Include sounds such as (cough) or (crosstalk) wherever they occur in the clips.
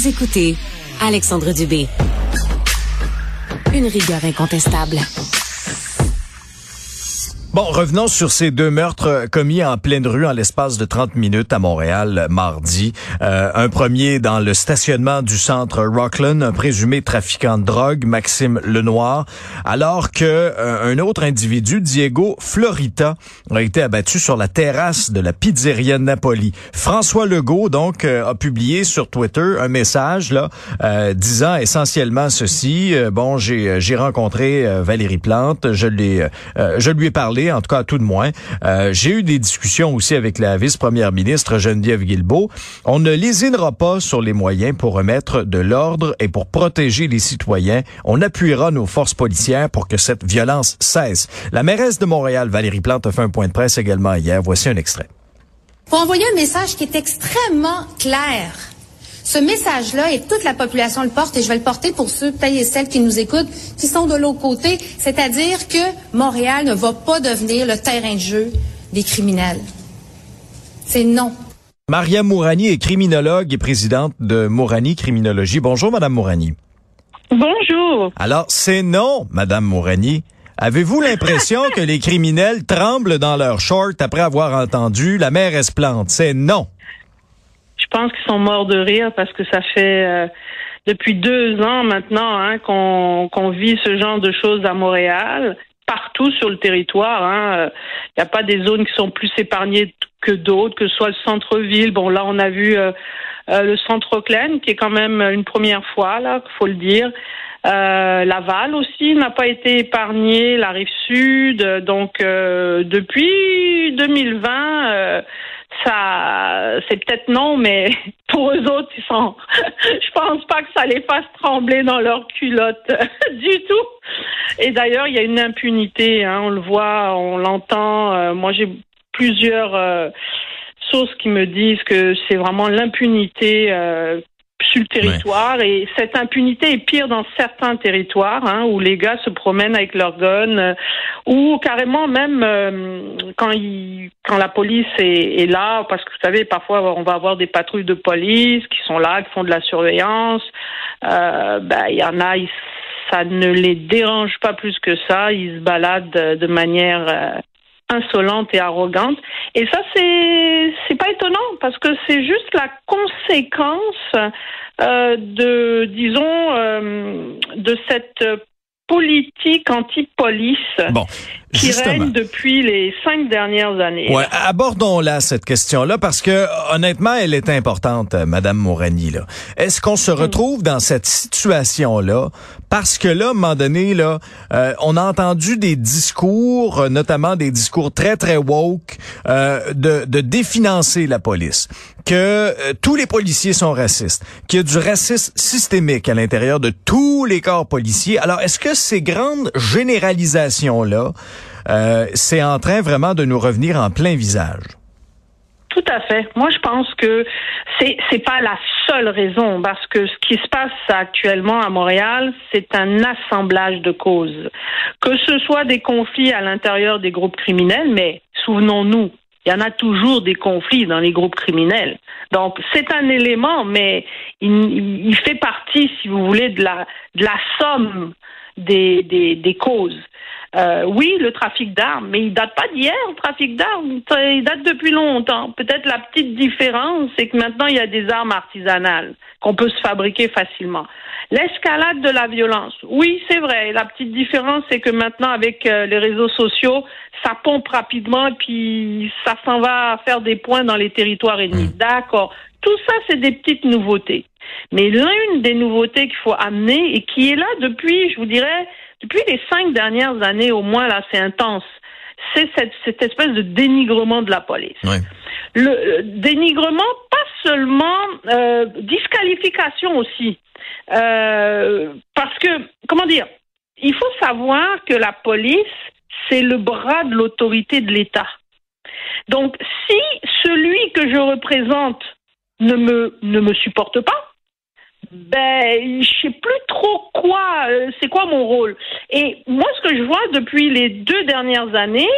Vous écoutez Alexandre Dubé. Une rigueur incontestable. Bon, revenons sur ces deux meurtres commis en pleine rue en l'espace de 30 minutes à Montréal mardi. Euh, un premier dans le stationnement du centre Rockland, un présumé trafiquant de drogue, Maxime Lenoir, alors que euh, un autre individu, Diego Florita, a été abattu sur la terrasse de la pizzeria Napoli. François Legault donc euh, a publié sur Twitter un message là disant essentiellement ceci. bon, j'ai j'ai rencontré Valérie Plante, je l'ai je lui ai parlé en tout cas tout de moins. Euh, j'ai eu des discussions aussi avec la vice-première ministre Geneviève Guilbeault. On ne lésinera pas sur les moyens pour remettre de l'ordre et pour protéger les citoyens. On appuiera nos forces policières pour que cette violence cesse. La mairesse de Montréal, Valérie Plante, a fait un point de presse également hier. Voici un extrait. Pour envoyer un message qui est extrêmement clair ce message-là, et toute la population le porte, et je vais le porter pour ceux, peut-être et celles qui nous écoutent, qui sont de l'autre côté, c'est-à-dire que Montréal ne va pas devenir le terrain de jeu des criminels. C'est non. Maria Mourani est criminologue et présidente de Mourani Criminologie. Bonjour, Madame Mourani. Bonjour. Alors, c'est non, Madame Mourani. Avez-vous l'impression (laughs) que les criminels tremblent dans leurs shorts après avoir entendu la mère Esplante? C'est non. Je pense qu'ils sont morts de rire parce que ça fait euh, depuis deux ans maintenant hein, qu'on vit ce genre de choses à Montréal, partout sur le territoire. Il hein. n'y a pas des zones qui sont plus épargnées que d'autres, que ce soit le centre-ville. Bon, là, on a vu euh, euh, le centre Auckland, qui est quand même une première fois, là, faut le dire. Laval aussi n'a pas été épargné, la rive sud. Donc, depuis 2020 ça, c'est peut-être non, mais (laughs) pour eux autres, ils sont. (laughs) je pense pas que ça les fasse trembler dans leur culotte (laughs) du tout. Et d'ailleurs, il y a une impunité. Hein, on le voit, on l'entend. Euh, moi, j'ai plusieurs euh, sources qui me disent que c'est vraiment l'impunité euh, sur le territoire et cette impunité est pire dans certains territoires hein, où les gars se promènent avec leurs guns euh, ou carrément même euh, quand ils, quand la police est, est, là parce que vous savez parfois on va avoir des patrouilles de police qui sont là qui font de la surveillance euh, ben il y en a ça ne les dérange pas plus que ça ils se baladent de manière insolente et arrogante. Et ça, c'est c'est pas étonnant parce que c'est juste la conséquence euh, de, disons, euh, de cette politique anti-police bon, qui règne depuis les cinq dernières années. Ouais, abordons là cette question-là parce que honnêtement, elle est importante, euh, Madame Morani. Est-ce qu'on se retrouve dans cette situation-là parce que là, à un moment donné, là, euh, on a entendu des discours, euh, notamment des discours très très woke, de, de définancer la police que euh, tous les policiers sont racistes, qu'il y a du racisme systémique à l'intérieur de tous les corps policiers. Alors, est-ce que ces grandes généralisations-là, euh, c'est en train vraiment de nous revenir en plein visage? Tout à fait. Moi, je pense que c'est c'est pas la seule raison parce que ce qui se passe actuellement à Montréal, c'est un assemblage de causes. Que ce soit des conflits à l'intérieur des groupes criminels, mais souvenons-nous, il y en a toujours des conflits dans les groupes criminels. Donc, c'est un élément, mais il, il, fait partie, si vous voulez, de la, de la somme des, des, des causes. Euh, oui, le trafic d'armes, mais il date pas d'hier, le trafic d'armes. Il date depuis longtemps. Peut-être la petite différence, c'est que maintenant, il y a des armes artisanales qu'on peut se fabriquer facilement. L'escalade de la violence. Oui, c'est vrai. La petite différence, c'est que maintenant, avec euh, les réseaux sociaux, ça pompe rapidement et puis ça s'en va faire des points dans les territoires ennemis. Mmh. D'accord. Tout ça, c'est des petites nouveautés. Mais l'une des nouveautés qu'il faut amener et qui est là depuis, je vous dirais, depuis les cinq dernières années au moins, là, c'est intense, c'est cette, cette, espèce de dénigrement de la police. Le dénigrement, pas seulement euh, disqualification aussi. Euh, parce que, comment dire, il faut savoir que la police, c'est le bras de l'autorité de l'État. Donc, si celui que je représente ne me, ne me supporte pas, ben, je sais plus trop quoi, euh, c'est quoi mon rôle. Et moi, ce que je vois depuis les deux dernières années,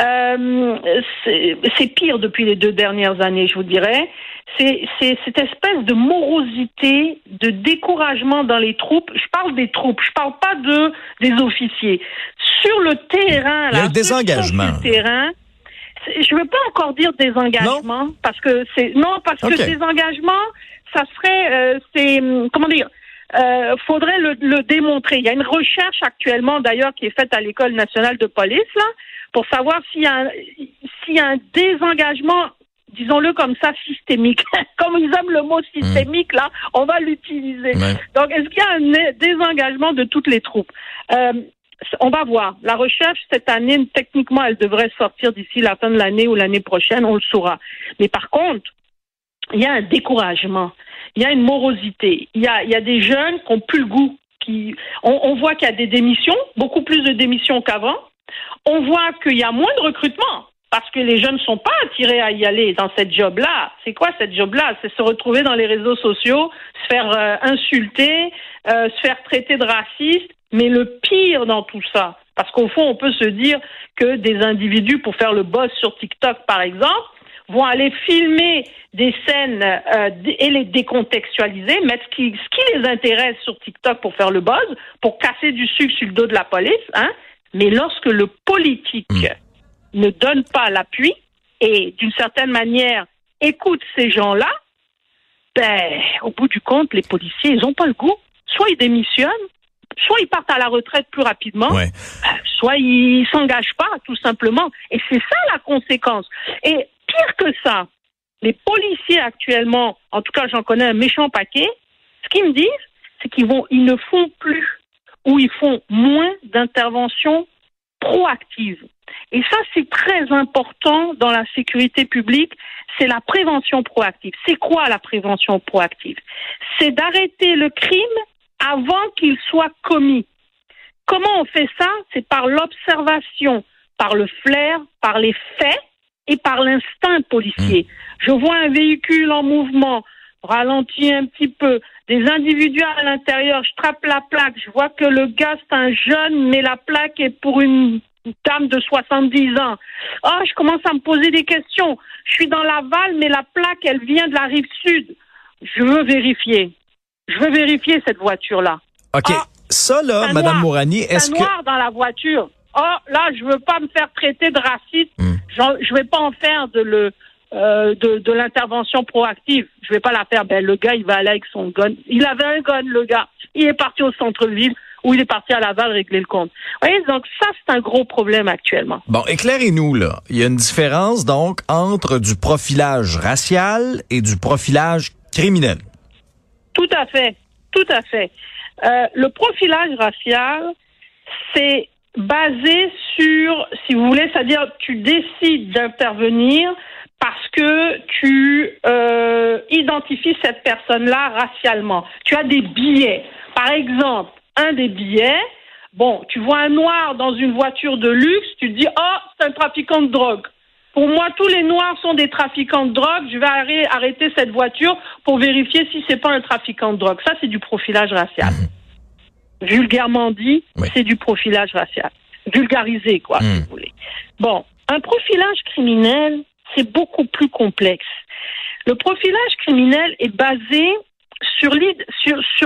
euh, c'est pire depuis les deux dernières années, je vous dirais. C'est cette espèce de morosité, de découragement dans les troupes. Je parle des troupes, je parle pas de des officiers. Sur le terrain, il y a un désengagement. terrain, je veux pas encore dire désengagement parce que c'est non parce que désengagement, ça serait euh, c'est comment dire. Euh, faudrait le, le, démontrer. Il y a une recherche actuellement, d'ailleurs, qui est faite à l'école nationale de police, là, pour savoir s'il y a un, s'il y a un désengagement disons-le comme ça, systémique. (laughs) comme ils aiment le mot systémique, là, on va l'utiliser. Donc, est-ce qu'il y a un désengagement de toutes les troupes? Euh, On va voir. La recherche, cette année, techniquement, elle devrait sortir d'ici la fin de l'année ou l'année prochaine, on le saura. Mais par contre, il y a un découragement, il y a une morosité, il y a, il y a des jeunes qui n'ont plus le goût. Qui, on, voit qu'il y a des démissions, beaucoup plus de démissions qu'avant. On voit qu'il y a moins de recrutement parce que les jeunes ne sont pas attirés à y aller dans cette job-là. C'est quoi cette job-là? C'est se retrouver dans les réseaux sociaux, se faire euh, insulter, euh, se faire traiter de raciste. Mais le pire dans tout ça, parce qu'au fond, on peut se dire que des individus, pour faire le boss sur TikTok, par exemple, vont aller filmer des scènes euh, et les décontextualiser, mettre ce qui, ce qui les intéresse sur TikTok pour faire le buzz, pour casser du sucre sur le dos de la police, hein, mais lorsque le politique hmm. ne donne pas l'appui et d'une certaine manière écoute ces gens-là, ben, au bout du compte, les policiers, ils n'ont pas le goût. Soit ils démissionnent, soit ils partent à la retraite plus rapidement, ben, soit ils s'engagent pas, tout simplement. Et c'est ça la conséquence. Et pire que ça, les policiers actuellement, en tout cas j'en connais un méchant paquet, ce qu'ils me disent, c'est qu'ils vont, ils ne font plus où ils font moins d'interventions proactives. Et ça, c'est très important dans la sécurité publique, c'est la prévention proactive. C'est quoi la prévention proactive? C'est d'arrêter le crime avant qu'il soit commis. Comment on fait ça? C'est par l'observation, par le flair, par les faits et par l'instinct policier. Mmh. Je vois un véhicule en mouvement, ralentis un petit peu, des individus à l'intérieur, je trappe la plaque, je vois que le gars c'est un jeune, mais la plaque est pour une dame de 70 ans. Oh, je commence à me poser des questions. Je suis dans l'aval, mais la plaque, elle vient de la rive sud. Je veux vérifier. Je veux vérifier cette voiture-là. OK. Ah, ça, là, Madame Mourani, est-ce que... noir dans la voiture. Oh, là, je veux pas me faire traiter de raciste. Hmm. Je vais pas en faire de le euh, de, de l'intervention proactive. Je vais pas la faire. Ben, le gars, il va aller avec son gun. Il avait un gun, le gars. Il est parti au centre-ville ou il est parti à Laval régler le compte. Vous voyez, donc ça, c'est un gros problème actuellement. Bon, éclairez-nous, là. Il y a une différence, donc, entre du profilage racial et du profilage criminel. Tout à fait. Tout à fait. Euh, le profilage racial, c'est basé sur, si vous voulez, c'est-à-dire tu décides d'intervenir parce que tu euh, identifies cette personne-là racialement. Tu as des billets. Par exemple, un des billets, bon, tu vois un noir dans une voiture de luxe, tu te dis, oh, c'est un trafiquant de drogue. Pour moi, tous les noirs sont des trafiquants de drogue. Je vais arrêter cette voiture pour vérifier si c'est pas un trafiquant de drogue. Ça, c'est du profilage racial. Mhm. Vulgairement dit, c'est du profilage racial. Vulgarisé, quoi, si mhm. vous voulez. Bon, un profilage criminel, c'est beaucoup plus complexe. Le profilage criminel est basé sur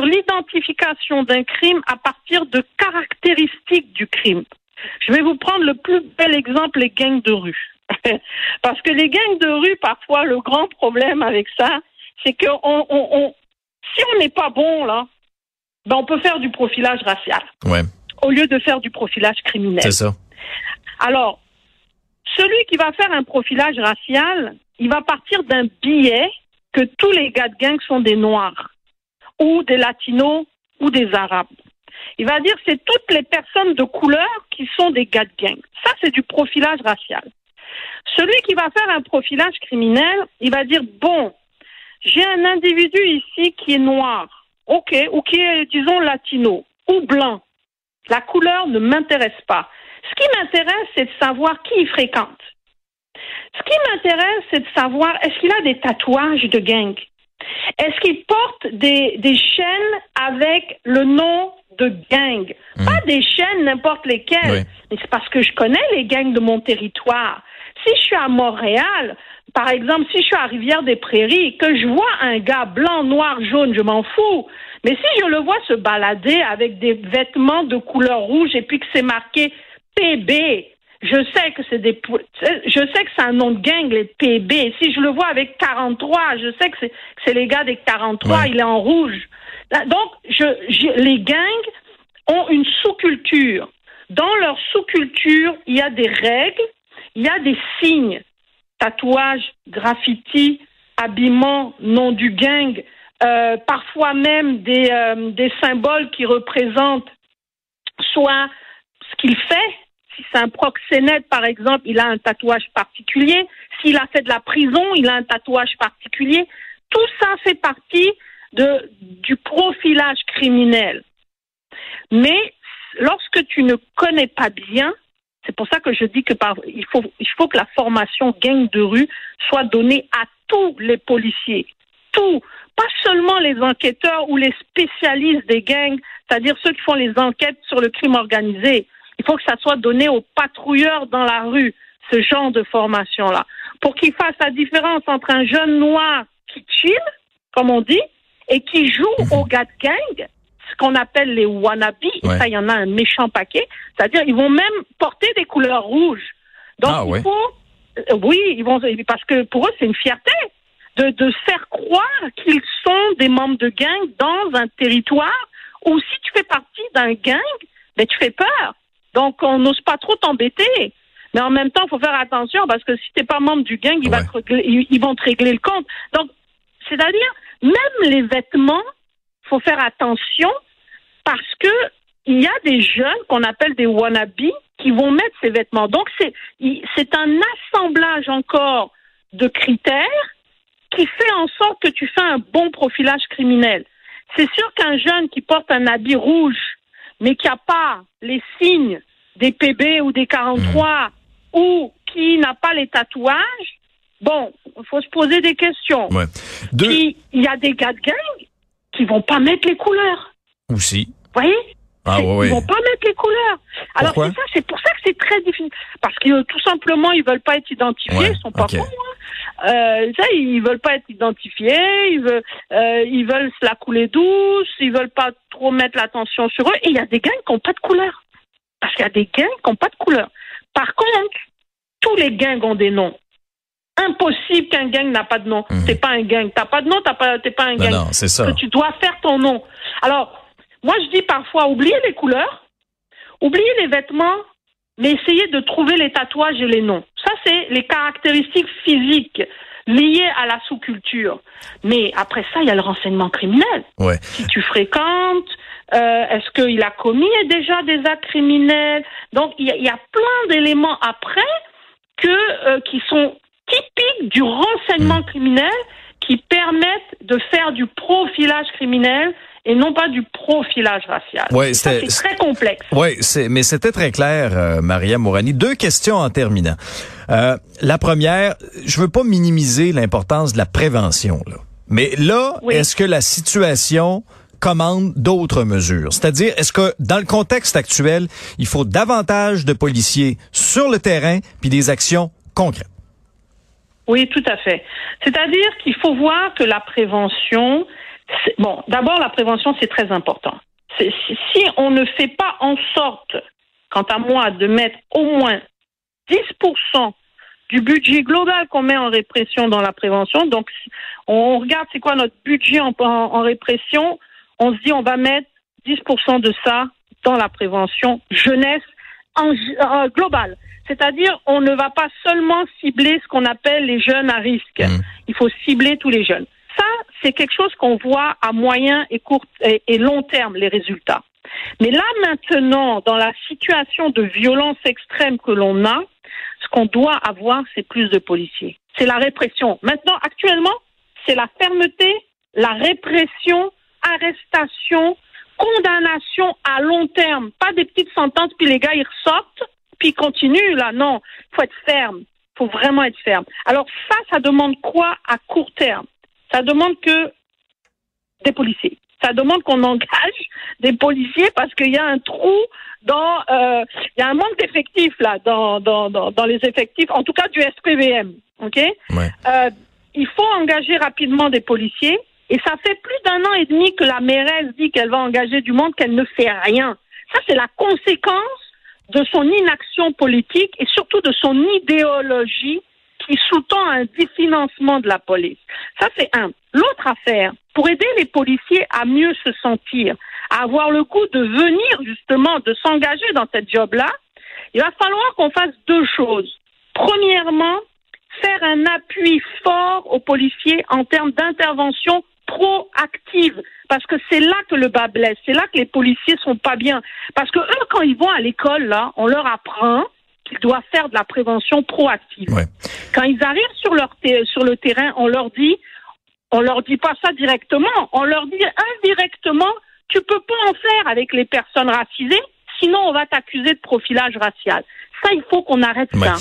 l'identification d'un crime à partir de caractéristiques du crime. Je vais vous prendre le plus bel exemple, les gangs de rue. (laughs) Parce que les gangs de rue, parfois, le grand problème avec ça, c'est que si on n'est pas bon, là, ben on peut faire du profilage racial. Ouais. Au lieu de faire du profilage criminel. C'est ça. Alors, celui qui va faire un profilage racial, il va partir d'un billet que tous les gars de gang sont des noirs ou des latinos ou des arabes. Il va dire c'est toutes les personnes de couleur qui sont des gars de gang. Ça, c'est du profilage racial. Celui qui va faire un profilage criminel, il va dire bon, j'ai un individu ici qui est noir. ok, ou qui est, disons, latino ou blanc. La couleur ne m'intéresse pas. Ce qui m'intéresse, c'est de savoir qui il fréquente. Ce qui m'intéresse, c'est de savoir est-ce qu'il a des tatouages de gang? Est-ce qu'il porte des, des chaînes avec le nom de gang? Pas des chaînes n'importe lesquelles, mais c'est parce que je connais les gangs de mon territoire. Si je suis à Montréal, par exemple, si je suis à Rivière-des-Prairies, que je vois un gars blanc, noir, jaune, je m'en fous. Mais si je le vois se balader avec des vêtements de couleur rouge et puis que c'est marqué PB, je sais que c'est des, je sais que c'est un nom de gang, les PB. Si je le vois avec 43, je sais que c'est, c'est les gars des 43, il est en rouge. Donc, je, les gangs ont une sous-culture. Dans leur sous-culture, il y a des règles, il y a des signes. Tatouage, graffiti, habillement, nom du gang, euh, parfois même des, euh, des symboles qui représentent soit ce qu'il fait, si c'est un proxénète, par exemple, il a un tatouage particulier. S'il a fait de la prison, il a un tatouage particulier. Tout ça fait partie de, du profilage criminel. Mais lorsque tu ne connais pas bien, c'est pour ça que je dis que par, il, faut, il faut que la formation gang de rue soit donnée à tous les policiers. Tout. Pas seulement les enquêteurs ou les spécialistes des gangs, c'est-à-dire ceux qui font les enquêtes sur le crime organisé. Il faut que ça soit donné aux patrouilleurs dans la rue, ce genre de formation-là, pour qu'ils fassent la différence entre un jeune noir qui chill, comme on dit, et qui joue mhm. au gars de gang, ce qu'on appelle les wannabes, et ça, il y en a un méchant paquet, c'est-à-dire ils vont même porter des couleurs rouges. Donc, ah, il faut... Euh, oui, ils vont, parce que pour eux, c'est une fierté de, de faire croire qu'ils sont des membres de gang dans un territoire où si tu fais partie d'un gang, ben, tu fais peur. Donc, on n'ose pas trop t'embêter. Mais en même temps, il faut faire attention parce que si tu n'es pas membre du gang, ils, vont te régler le compte. Donc, c'est-à-dire, même les vêtements, faut faire attention parce que il y a des jeunes qu'on appelle des wannabes qui vont mettre ces vêtements. Donc, c'est, c'est un assemblage encore de critères qui fait en sorte que tu fais un bon profilage criminel. C'est sûr qu'un jeune qui porte un habit rouge, mais qui n'a pas les signes des PB ou des 43 mmh. ou qui n'a pas les tatouages, bon, il faut se poser des questions. Ouais. il y a des gars de gang qui vont pas mettre les couleurs. Aussi. Vous voyez ah, ouais, Ils vont pas mettre les couleurs. Alors c'est ça, c'est pour ça que c'est très difficile. Parce que tout simplement, ils veulent pas être identifiés, ils sont pas okay. Hein. Euh, ça, ils veulent pas être identifiés, ils veulent, euh, ils veulent se la couler douce, ils veulent pas trop mettre l'attention sur eux. Et il y a des gangs qui n'ont pas de couleur. Parce qu'il y a des gangs qui n'ont pas de couleur. Par contre, tous les gangs ont des noms. Impossible qu'un gang n'a pas de nom. Mhm. T'es pas un gang. T'as pas de nom, t'as pas, t'es pas un gang. Non, c'est ça. Que tu dois faire ton nom. Alors, moi, je dis parfois, oubliez les couleurs, oubliez les vêtements, mais essayez de trouver les tatouages et les noms. Ça, c'est les caractéristiques physiques liées à la sous-culture. Mais après ça, il y a le renseignement criminel. Ouais. Si tu fréquentes, euh, est-ce qu'il a commis déjà des actes criminels? Donc, il y, a plein d'éléments après que euh, qui sont typiques du renseignement mmh. criminel qui permettent de faire du profilage criminel et non pas du profilage racial. Ouais, c'est très complexe. Oui, mais c'était très clair, euh, Maria Morani. Deux questions en terminant. Euh, la première, je veux pas minimiser l'importance de la prévention, là. Mais là, est-ce que la situation commande d'autres mesures? C'est-à-dire, est-ce que dans le contexte actuel, il faut davantage de policiers sur le terrain puis des actions concrètes? Oui, tout à fait. C'est-à-dire qu'il faut voir que la prévention, Bon, d'abord, la prévention, c'est très important. Si on ne fait pas en sorte, quant à moi, de mettre au moins 10% du budget global qu'on met en répression dans la prévention, donc on regarde c'est quoi notre budget en, répression, on se dit on va mettre 10% de ça dans la prévention jeunesse global. globale. C'est-à-dire, on ne va pas seulement cibler ce qu'on appelle les jeunes à risque. Mmh. Il faut cibler tous les jeunes ça, c'est quelque chose qu'on voit à moyen et court et, long terme, les résultats. Mais là, maintenant, dans la situation de violence extrême que l'on a, ce qu'on doit avoir, c'est plus de policiers. C'est la répression. Maintenant, actuellement, c'est la fermeté, la répression arrestation, condamnation à long terme, pas des petites sentences puis les gars ils ressortent puis ils continuent là. Non, faut être ferme, faut vraiment être ferme. Alors ça, ça demande quoi à court terme? Ça demande que des policiers. Ça demande qu'on engage (laughs) des policiers parce qu'il y a un trou dans, euh, il y a un manque d'effectifs là dans, dans, dans, dans les effectifs, en tout cas du SPVM. Ok? Ouais. Euh, il faut engager rapidement des policiers. Et ça fait plus d'un an et demi que la mairesse dit qu'elle va engager du monde, qu'elle ne fait rien. Ça, c'est la conséquence de son inaction politique et surtout de son idéologie qui sous-tend un définancement de la police. Ça, c'est un. L'autre affaire, pour aider les policiers à mieux se sentir, à avoir le goût de venir justement, de s'engager dans cette job-là, il va falloir qu'on fasse deux choses. Premièrement, faire un appui fort aux policiers en termes d'intervention proactive. Parce que c'est là que le bas blesse, c'est là que les policiers sont pas bien. Parce que eux quand ils vont à l'école là, on leur apprend qu'ils doivent faire de la prévention proactive. Ouais. Quand ils arrivent sur leur sur le terrain, on leur dit on leur dit pas ça directement, on leur dit indirectement tu peux pas en faire avec les personnes racisées, sinon on va t'accuser de profilage racial. Ça, il faut qu'on arrête Ouais. ça.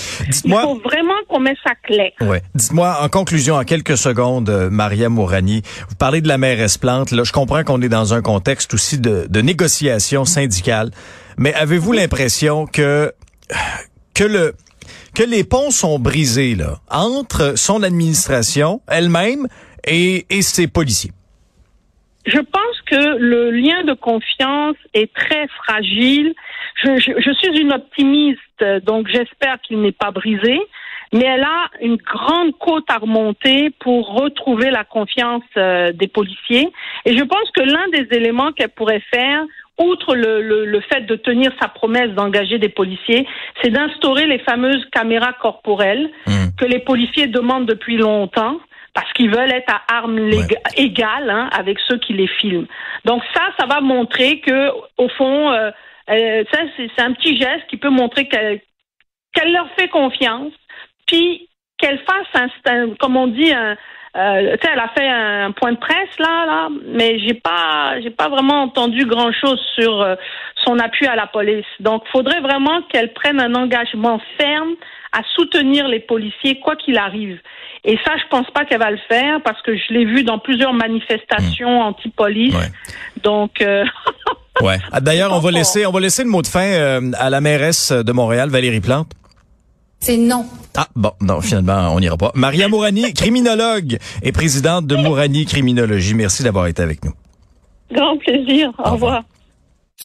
Il faut vraiment qu'on mette ça clair. Ouais. Dites-moi, en conclusion, en quelques secondes, euh, Maria Mourani, vous parlez de la mairesse Plante. Là, je comprends qu'on est dans un contexte aussi de, de négociation syndicale, mais avez-vous l'impression que que le que les ponts sont brisés là entre son administration elle-même et, et ses policiers? Je pense que le lien de confiance est très fragile. Je, je, je suis une optimiste, donc j'espère qu'il n'est pas brisé, mais elle a une grande côte à remonter pour retrouver la confiance euh, des policiers. Et je pense que l'un des éléments qu'elle pourrait faire, outre le, le, le fait de tenir sa promesse d'engager des policiers, c'est d'instaurer les fameuses caméras corporelles Hmm. que les policiers demandent depuis longtemps parce qu'ils veulent être à armes égales hein, avec ceux qui les filment. Donc ça, ça va montrer que au fond, euh, euh, ça c'est un petit geste qui peut montrer qu'elle leur fait confiance, puis qu'elle fasse un, un- comme on dit, un, euh, tu sais, elle a fait un point de presse là, là, mais j'ai pas, j'ai pas vraiment entendu grand chose sur euh, son appui à la police. Donc, faudrait vraiment qu'elle prenne un engagement ferme à soutenir les policiers quoi qu'il arrive. Et ça, je pense pas qu'elle va le faire parce que je l'ai vu dans plusieurs manifestations anti-police. Ouais. Donc, euh, Ouais. (laughs) Ah, D'ailleurs, on va laisser on va laisser le mot de fin euh, à la mairesse de Montréal, Valérie Plante. C'est non. Ah, bon, non, finalement, on n'ira pas. Maria Mourani, (laughs) criminologue et présidente de Mourani Criminologie. Merci d'avoir été avec nous. grand plaisir. Au, revoir. revoir.